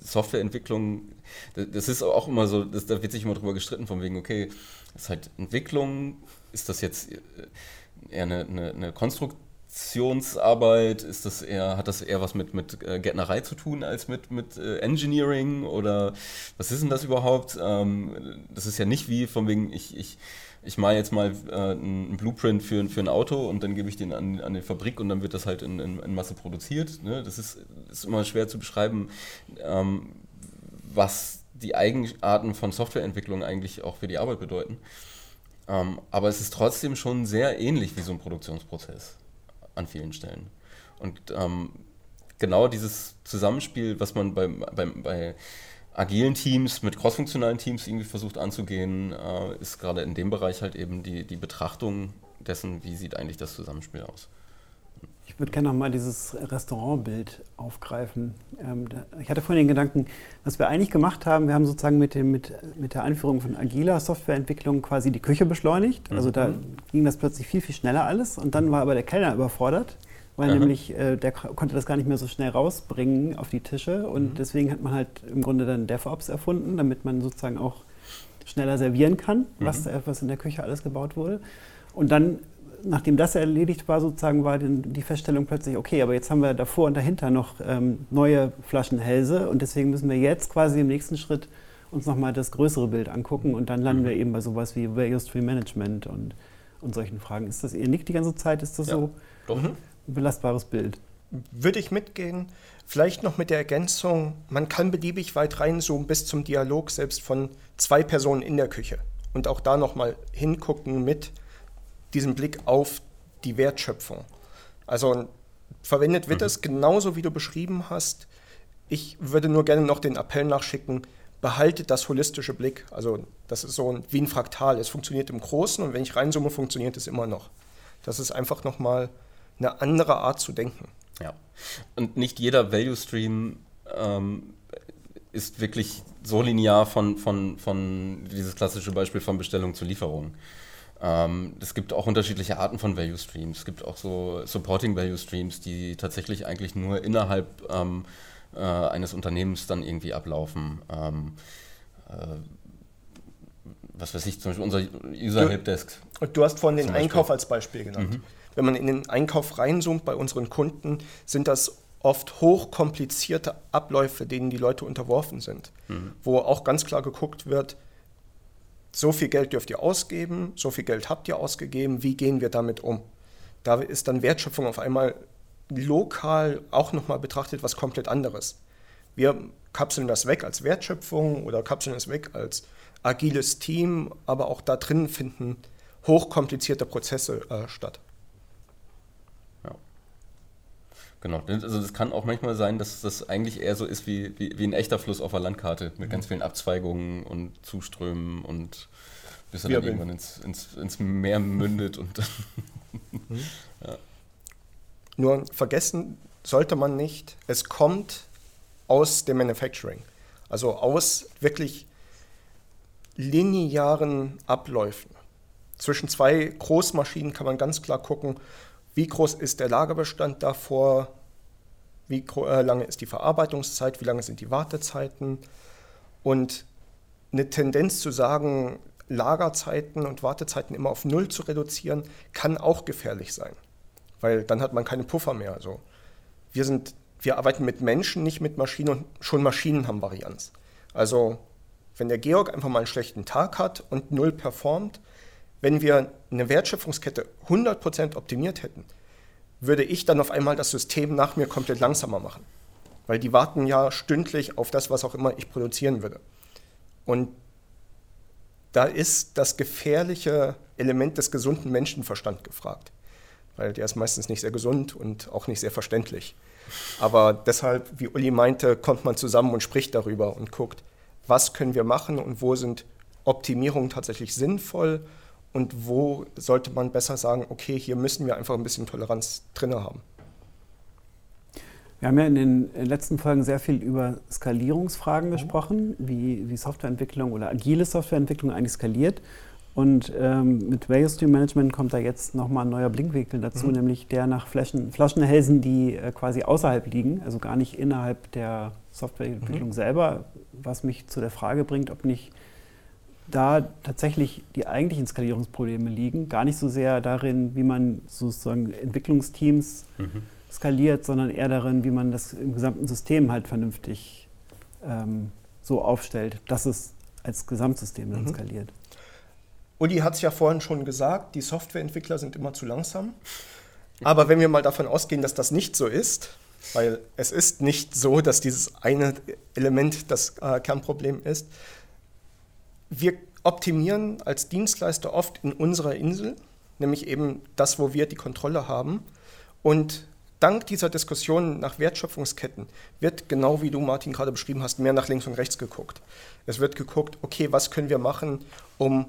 Speaker 2: Softwareentwicklung, das ist auch immer so, das, da wird sich immer drüber gestritten, von wegen, okay, ist halt Entwicklung, ist das jetzt eher eine, eine, eine Konstruktionsarbeit, ist das eher, hat das eher was mit, mit äh, Gärtnerei zu tun als mit, mit äh, Engineering oder was ist denn das überhaupt? Ähm, das ist ja nicht wie von wegen, ich, ich ich mache jetzt mal äh, einen Blueprint für, für ein Auto und dann gebe ich den an, an die Fabrik und dann wird das halt in, in, in Masse produziert. Ne? Das ist, ist immer schwer zu beschreiben, ähm, was die Eigenarten von Softwareentwicklung eigentlich auch für die Arbeit bedeuten. Ähm, aber es ist trotzdem schon sehr ähnlich wie so ein Produktionsprozess an vielen Stellen. Und ähm, genau dieses Zusammenspiel, was man bei, bei, bei agilen Teams, mit crossfunktionalen Teams irgendwie versucht anzugehen, äh, ist gerade in dem Bereich halt eben die, die Betrachtung dessen, wie sieht eigentlich das Zusammenspiel aus.
Speaker 1: Ich würde gerne nochmal dieses Restaurantbild aufgreifen. Ähm, ich hatte vorhin den Gedanken, was wir eigentlich gemacht haben, wir haben sozusagen mit, dem, mit, mit der Einführung von agiler Softwareentwicklung quasi die Küche beschleunigt. Also da mhm. ging das plötzlich viel, viel schneller alles und dann war aber der Kellner überfordert weil Aha. nämlich äh, der konnte das gar nicht mehr so schnell rausbringen auf die Tische und mhm. deswegen hat man halt im Grunde dann DevOps erfunden, damit man sozusagen auch schneller servieren kann, mhm. was, was in der Küche alles gebaut wurde. Und dann, nachdem das erledigt war, sozusagen war die, die Feststellung plötzlich, okay, aber jetzt haben wir davor und dahinter noch ähm, neue Flaschenhälse und deswegen müssen wir jetzt quasi im nächsten Schritt uns nochmal das größere Bild angucken und dann landen mhm. wir eben bei sowas wie Value Stream Management und, und solchen Fragen. Ist das, ihr nickt die ganze Zeit, ist das ja, so? Doch. Mhm belastbares Bild.
Speaker 3: Würde ich mitgehen. Vielleicht noch mit der Ergänzung, man kann beliebig weit reinzoomen bis zum Dialog selbst von zwei Personen in der Küche. Und auch da nochmal hingucken mit diesem Blick auf die Wertschöpfung. Also verwendet wird mhm. es genauso, wie du beschrieben hast. Ich würde nur gerne noch den Appell nachschicken, behaltet das holistische Blick. Also das ist so wie ein Fraktal. Es funktioniert im Großen und wenn ich reinzoome, funktioniert es immer noch. Das ist einfach nochmal eine andere Art zu denken.
Speaker 2: Ja. Und nicht jeder Value Stream ähm, ist wirklich so linear von, von, von dieses klassische Beispiel von Bestellung zu Lieferung. Ähm, es gibt auch unterschiedliche Arten von Value Streams. Es gibt auch so Supporting Value Streams, die tatsächlich eigentlich nur innerhalb ähm, äh, eines Unternehmens dann irgendwie ablaufen. Ähm, äh, was weiß ich, zum Beispiel unser User Helpdesk.
Speaker 3: Und du hast vorhin den Einkauf als Beispiel genannt. Mhm wenn man in den Einkauf reinzoomt bei unseren Kunden, sind das oft hochkomplizierte Abläufe, denen die Leute unterworfen sind, mhm. wo auch ganz klar geguckt wird, so viel Geld dürft ihr ausgeben, so viel Geld habt ihr ausgegeben, wie gehen wir damit um? Da ist dann Wertschöpfung auf einmal lokal auch nochmal betrachtet was komplett anderes. Wir kapseln das weg als Wertschöpfung oder kapseln es weg als agiles Team, aber auch da drin finden hochkomplizierte Prozesse äh, statt.
Speaker 2: Genau, also das kann auch manchmal sein, dass das eigentlich eher so ist wie, wie, wie ein echter Fluss auf der Landkarte mit mhm. ganz vielen Abzweigungen und Zuströmen und bis er dann irgendwann ins, ins, ins Meer mündet und dann
Speaker 3: mhm. ja. Nur vergessen sollte man nicht, es kommt aus dem Manufacturing, also aus wirklich linearen Abläufen. Zwischen zwei Großmaschinen kann man ganz klar gucken, wie groß ist der Lagerbestand davor? Wie äh, lange ist die Verarbeitungszeit? Wie lange sind die Wartezeiten? Und eine Tendenz zu sagen, Lagerzeiten und Wartezeiten immer auf Null zu reduzieren, kann auch gefährlich sein, weil dann hat man keine Puffer mehr. Also wir, sind, wir arbeiten mit Menschen, nicht mit Maschinen und schon Maschinen haben Varianz. Also wenn der Georg einfach mal einen schlechten Tag hat und Null performt, wenn wir eine Wertschöpfungskette 100% optimiert hätten, würde ich dann auf einmal das System nach mir komplett langsamer machen. Weil die warten ja stündlich auf das, was auch immer ich produzieren würde. Und da ist das gefährliche Element des gesunden Menschenverstand gefragt. Weil der ist meistens nicht sehr gesund und auch nicht sehr verständlich. Aber deshalb, wie Uli meinte, kommt man zusammen und spricht darüber und guckt, was können wir machen und wo sind Optimierungen tatsächlich sinnvoll und wo sollte man besser sagen, okay, hier müssen wir einfach ein bisschen Toleranz drin haben.
Speaker 1: Wir haben ja in den letzten Folgen sehr viel über Skalierungsfragen mhm. gesprochen, wie, wie Softwareentwicklung oder agile Softwareentwicklung eigentlich skaliert. Und ähm, mit Value Stream Management kommt da jetzt nochmal ein neuer Blinkwinkel dazu, mhm. nämlich der nach Flaschen, Flaschenhälsen, die äh, quasi außerhalb liegen, also gar nicht innerhalb der Softwareentwicklung mhm. selber, was mich zu der Frage bringt, ob nicht da tatsächlich die eigentlichen Skalierungsprobleme liegen. Gar nicht so sehr darin, wie man sozusagen Entwicklungsteams mhm. skaliert, sondern eher darin, wie man das im gesamten System halt vernünftig ähm, so aufstellt, dass es als Gesamtsystem dann mhm. skaliert.
Speaker 3: Uli hat es ja vorhin schon gesagt, die Softwareentwickler sind immer zu langsam. Aber wenn wir mal davon ausgehen, dass das nicht so ist, weil es ist nicht so, dass dieses eine Element das äh, Kernproblem ist, wir optimieren als Dienstleister oft in unserer Insel, nämlich eben das, wo wir die Kontrolle haben. Und dank dieser Diskussion nach Wertschöpfungsketten wird, genau wie du, Martin, gerade beschrieben hast, mehr nach links und rechts geguckt. Es wird geguckt, okay, was können wir machen, um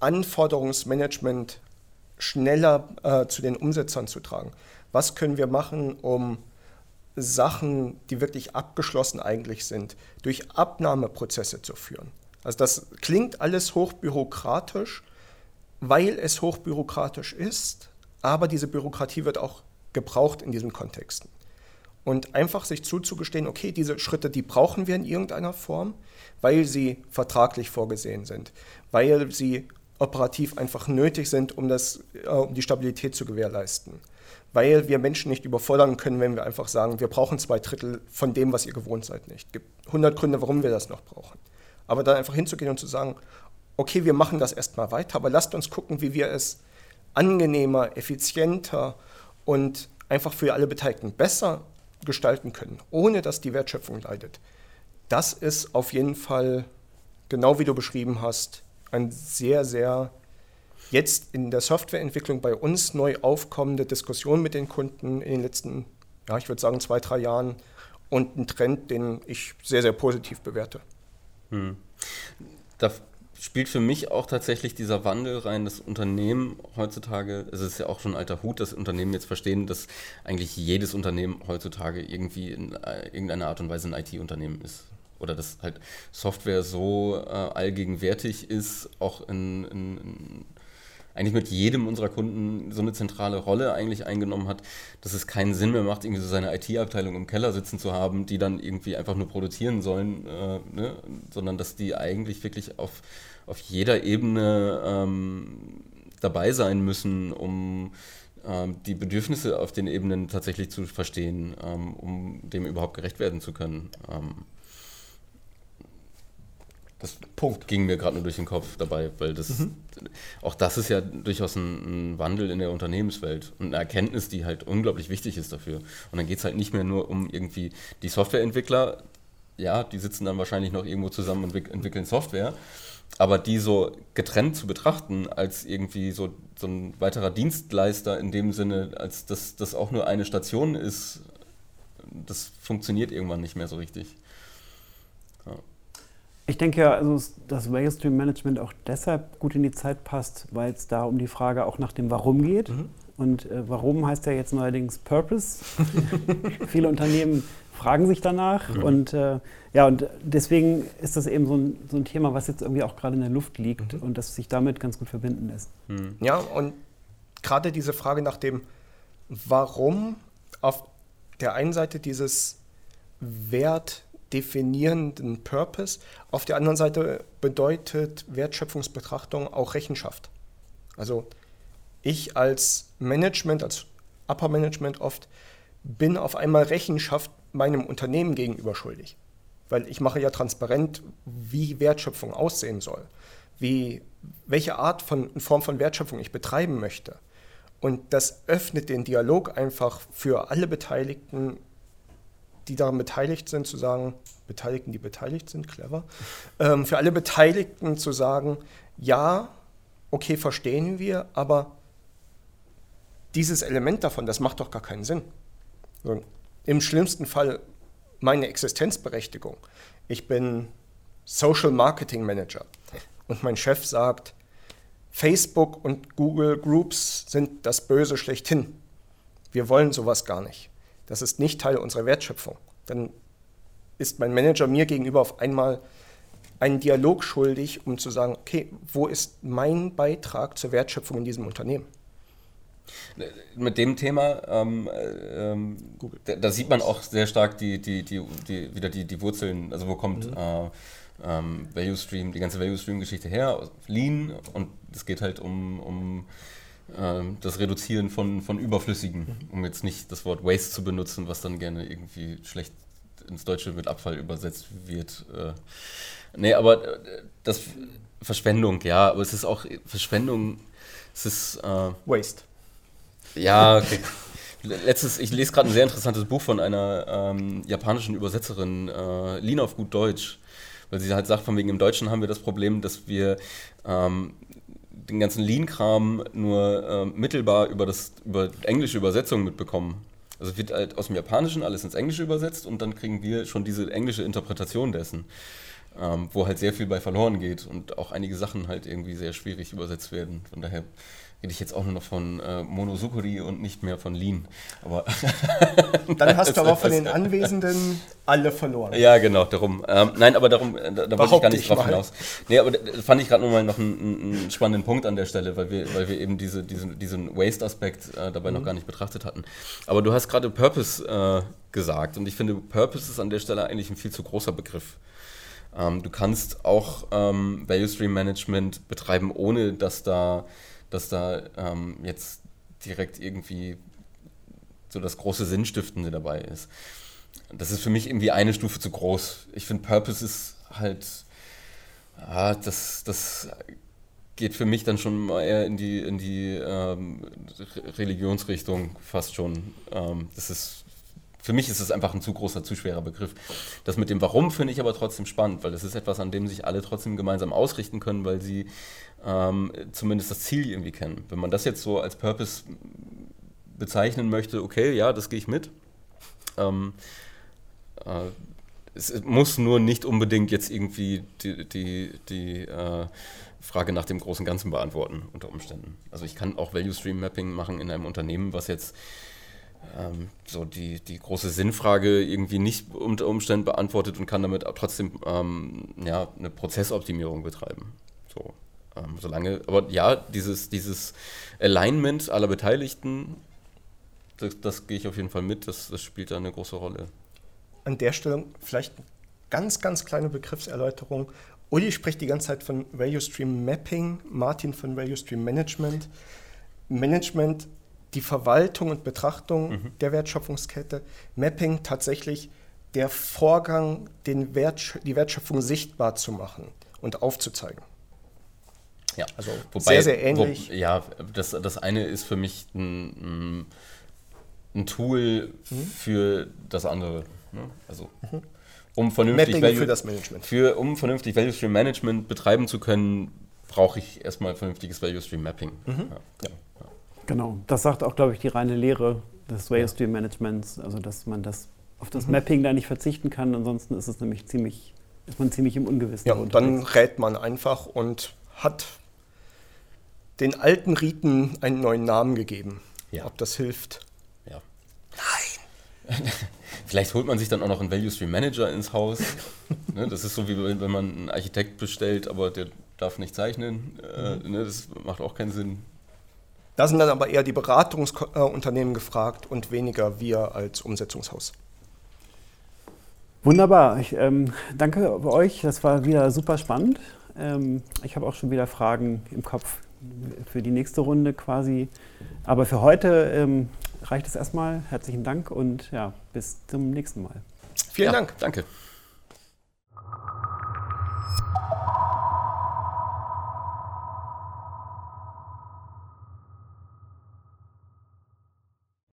Speaker 3: Anforderungsmanagement schneller äh, zu den Umsetzern zu tragen? Was können wir machen, um Sachen, die wirklich abgeschlossen eigentlich sind, durch Abnahmeprozesse zu führen? Also das klingt alles hochbürokratisch, weil es hochbürokratisch ist, aber diese Bürokratie wird auch gebraucht in diesen Kontexten. Und einfach sich zuzugestehen, okay, diese Schritte, die brauchen wir in irgendeiner Form, weil sie vertraglich vorgesehen sind, weil sie operativ einfach nötig sind, um, das, äh, um die Stabilität zu gewährleisten. Weil wir Menschen nicht überfordern können, wenn wir einfach sagen, wir brauchen zwei Drittel von dem, was ihr gewohnt seid, nicht. Es gibt 100 Gründe, warum wir das noch brauchen. Aber dann einfach hinzugehen und zu sagen, okay, wir machen das erstmal weiter, aber lasst uns gucken, wie wir es angenehmer, effizienter und einfach für alle Beteiligten besser gestalten können, ohne dass die Wertschöpfung leidet. Das ist auf jeden Fall, genau wie du beschrieben hast, ein sehr, sehr jetzt in der Softwareentwicklung bei uns neu aufkommende Diskussion mit den Kunden in den letzten, ja, ich würde sagen, zwei, drei Jahren und ein Trend, den ich sehr, sehr positiv bewerte. Hm.
Speaker 2: Da spielt für mich auch tatsächlich dieser Wandel rein, das Unternehmen heutzutage, es ist ja auch schon ein alter Hut, dass Unternehmen jetzt verstehen, dass eigentlich jedes Unternehmen heutzutage irgendwie in äh, irgendeiner Art und Weise ein IT-Unternehmen ist. Oder dass halt Software so äh, allgegenwärtig ist, auch in, in, in eigentlich mit jedem unserer Kunden so eine zentrale Rolle eigentlich eingenommen hat, dass es keinen Sinn mehr macht, irgendwie so seine IT-Abteilung im Keller sitzen zu haben, die dann irgendwie einfach nur produzieren sollen, äh, ne? sondern dass die eigentlich wirklich auf, auf jeder Ebene ähm, dabei sein müssen, um ähm, die Bedürfnisse auf den Ebenen tatsächlich zu verstehen, ähm, um dem überhaupt gerecht werden zu können. Das Punkt. ging mir gerade nur durch den Kopf dabei, weil das mhm. auch das ist ja durchaus ein, ein, Wandel in der Unternehmenswelt und eine Erkenntnis, die halt unglaublich wichtig ist dafür. Und dann geht es halt nicht mehr nur um irgendwie die Softwareentwickler, ja, die sitzen dann wahrscheinlich noch irgendwo zusammen und entwickeln Software, aber die so getrennt zu betrachten als irgendwie so, so ein weiterer Dienstleister in dem Sinne, als dass das auch nur eine Station ist, das funktioniert irgendwann nicht mehr so richtig.
Speaker 1: Ich denke, also, dass Value Stream Management auch deshalb gut in die Zeit passt, weil es da um die Frage auch nach dem Warum geht. Mhm. Und äh, Warum heißt ja jetzt neuerdings Purpose. Viele Unternehmen fragen sich danach. Mhm. Und äh, ja, und deswegen ist das eben so ein, so ein, Thema, was jetzt irgendwie auch gerade in der Luft liegt mhm. und das sich damit ganz gut verbinden lässt.
Speaker 3: Mhm. Ja, und gerade diese Frage nach dem Warum auf der einen Seite dieses Wert definierenden Purpose. Auf der anderen Seite bedeutet Wertschöpfungsbetrachtung auch Rechenschaft. Also ich als Management, als Upper Management oft, bin auf einmal Rechenschaft meinem Unternehmen gegenüber schuldig. Weil ich mache ja transparent, wie Wertschöpfung aussehen soll, wie, welche Art von Form von Wertschöpfung ich betreiben möchte. Und das öffnet den Dialog einfach für alle Beteiligten die daran beteiligt sind, zu sagen, Beteiligten, die beteiligt sind, clever, ähm, für alle Beteiligten zu sagen, ja, okay, verstehen wir, aber dieses Element davon, das macht doch gar keinen Sinn. So, Im schlimmsten Fall meine Existenzberechtigung. Ich bin Social Marketing Manager und mein Chef sagt, Facebook und Google Groups sind das Böse schlechthin. Wir wollen sowas gar nicht das ist nicht Teil unserer Wertschöpfung. Dann ist mein Manager mir gegenüber auf einmal einen Dialog schuldig, um zu sagen, okay, wo ist mein Beitrag zur Wertschöpfung in diesem Unternehmen?
Speaker 2: Mit dem Thema, ähm, ähm, da, da, sieht man auch sehr stark die, die, die, die wieder die, die Wurzeln, also wo kommt mhm. äh, ähm, Value Stream, die ganze Value Stream-Geschichte her, Lean und es geht halt um, um das Reduzieren von, von Überflüssigen, um jetzt nicht das Wort Waste zu benutzen, was dann gerne irgendwie schlecht ins Deutsche mit Abfall übersetzt wird. Äh, nee, aber äh, das Verschwendung, ja, aber es ist auch Verschwendung, es ist äh,
Speaker 3: Waste.
Speaker 2: Ja, okay. Letztes, ich lese gerade ein sehr interessantes Buch von einer ähm, japanischen Übersetzerin, äh, Lean auf gut Deutsch, weil sie halt sagt, von wegen im Deutschen haben wir das Problem, dass wir ähm, den ganzen Lean-Kram nur äh, mittelbar über, das, über englische Übersetzungen mitbekommen. Also wird halt aus dem Japanischen alles ins Englische übersetzt und dann kriegen wir schon diese englische Interpretation dessen, ähm, wo halt sehr viel bei verloren geht und auch einige Sachen halt irgendwie sehr schwierig übersetzt werden. Von daher rede ich jetzt auch nur noch von äh, Monosukuri und nicht mehr von Lean. Aber
Speaker 3: Dann hast du aber von den Anwesenden alle verloren.
Speaker 2: Ja, genau, darum. Ähm, nein, aber darum, äh, da, da wollte ich gar nicht drauf mal. hinaus. Nee, aber da fand ich gerade nochmal noch einen, einen, spannenden Punkt an der Stelle, weil wir, weil wir eben diese, diesen, diesen Waste-Aspekt äh, dabei mhm. noch gar nicht betrachtet hatten. Aber du hast gerade Purpose äh, gesagt und ich finde, Purpose ist an der Stelle eigentlich ein viel zu großer Begriff. Ähm, du kannst auch ähm, Value Stream Management betreiben, ohne dass da dass da ähm, jetzt direkt irgendwie so das große Sinnstiftende dabei ist. Das ist für mich irgendwie eine Stufe zu groß. Ich finde, Purpose ist halt, ja, das, das geht für mich dann schon mal eher in die, in die ähm, Religionsrichtung fast schon. Ähm, das ist, für mich ist es einfach ein zu großer, zu schwerer Begriff. Das mit dem Warum finde ich aber trotzdem spannend, weil das ist etwas, an dem sich alle trotzdem gemeinsam ausrichten können, weil sie ähm, zumindest das Ziel irgendwie kennen. Wenn man das jetzt so als Purpose bezeichnen möchte, okay, ja, das gehe ich mit. Ähm, äh, es muss nur nicht unbedingt jetzt irgendwie die, die, die äh, Frage nach dem großen Ganzen beantworten unter Umständen. Also ich kann auch Value Stream Mapping machen in einem Unternehmen, was jetzt ähm, so die, die große Sinnfrage irgendwie nicht unter Umständen beantwortet und kann damit trotzdem ähm, ja, eine Prozessoptimierung betreiben. So. Ähm, solange, aber ja, dieses, dieses Alignment aller Beteiligten, das, das gehe ich auf jeden Fall mit, das, das spielt da eine große Rolle.
Speaker 3: An der Stelle vielleicht ganz, ganz kleine Begriffserläuterung. Uli spricht die ganze Zeit von Value Stream Mapping, Martin von Value Stream Management. Management, die Verwaltung und Betrachtung mhm. der Wertschöpfungskette. Mapping tatsächlich der Vorgang, den Wert, die Wertschöpfung sichtbar zu machen und aufzuzeigen.
Speaker 2: Ja, also Wobei, sehr, sehr ähnlich. Wo, ja, das, das eine ist für mich ein, ein Tool mhm. für das andere. Ne? Also, mhm. um vernünftig
Speaker 3: Value, für das Management.
Speaker 2: Für, um vernünftig Value Stream Management betreiben zu können, brauche ich erstmal vernünftiges Value Stream Mapping. Mhm. Ja. Ja.
Speaker 1: Genau, das sagt auch, glaube ich, die reine Lehre des Value Stream Managements, also dass man das auf das mhm. Mapping da nicht verzichten kann, ansonsten ist es nämlich ziemlich, ist man ziemlich im Ungewissen.
Speaker 3: Ja, und dann rät man einfach und hat den alten Riten einen neuen Namen gegeben. Ja. Ob das hilft?
Speaker 2: Ja.
Speaker 3: Nein!
Speaker 2: Vielleicht holt man sich dann auch noch einen Value Stream Manager ins Haus. ne, das ist so wie wenn man einen Architekt bestellt, aber der darf nicht zeichnen. Äh, mhm. ne, das macht auch keinen Sinn.
Speaker 3: Da sind dann aber eher die Beratungsunternehmen gefragt und weniger wir als Umsetzungshaus.
Speaker 1: Wunderbar. Ich ähm, danke euch. Das war wieder super spannend. Ähm, ich habe auch schon wieder Fragen im Kopf, für die nächste Runde quasi. Aber für heute ähm, reicht es erstmal. Herzlichen Dank und ja, bis zum nächsten Mal.
Speaker 3: Vielen
Speaker 2: ja,
Speaker 3: Dank.
Speaker 2: Danke.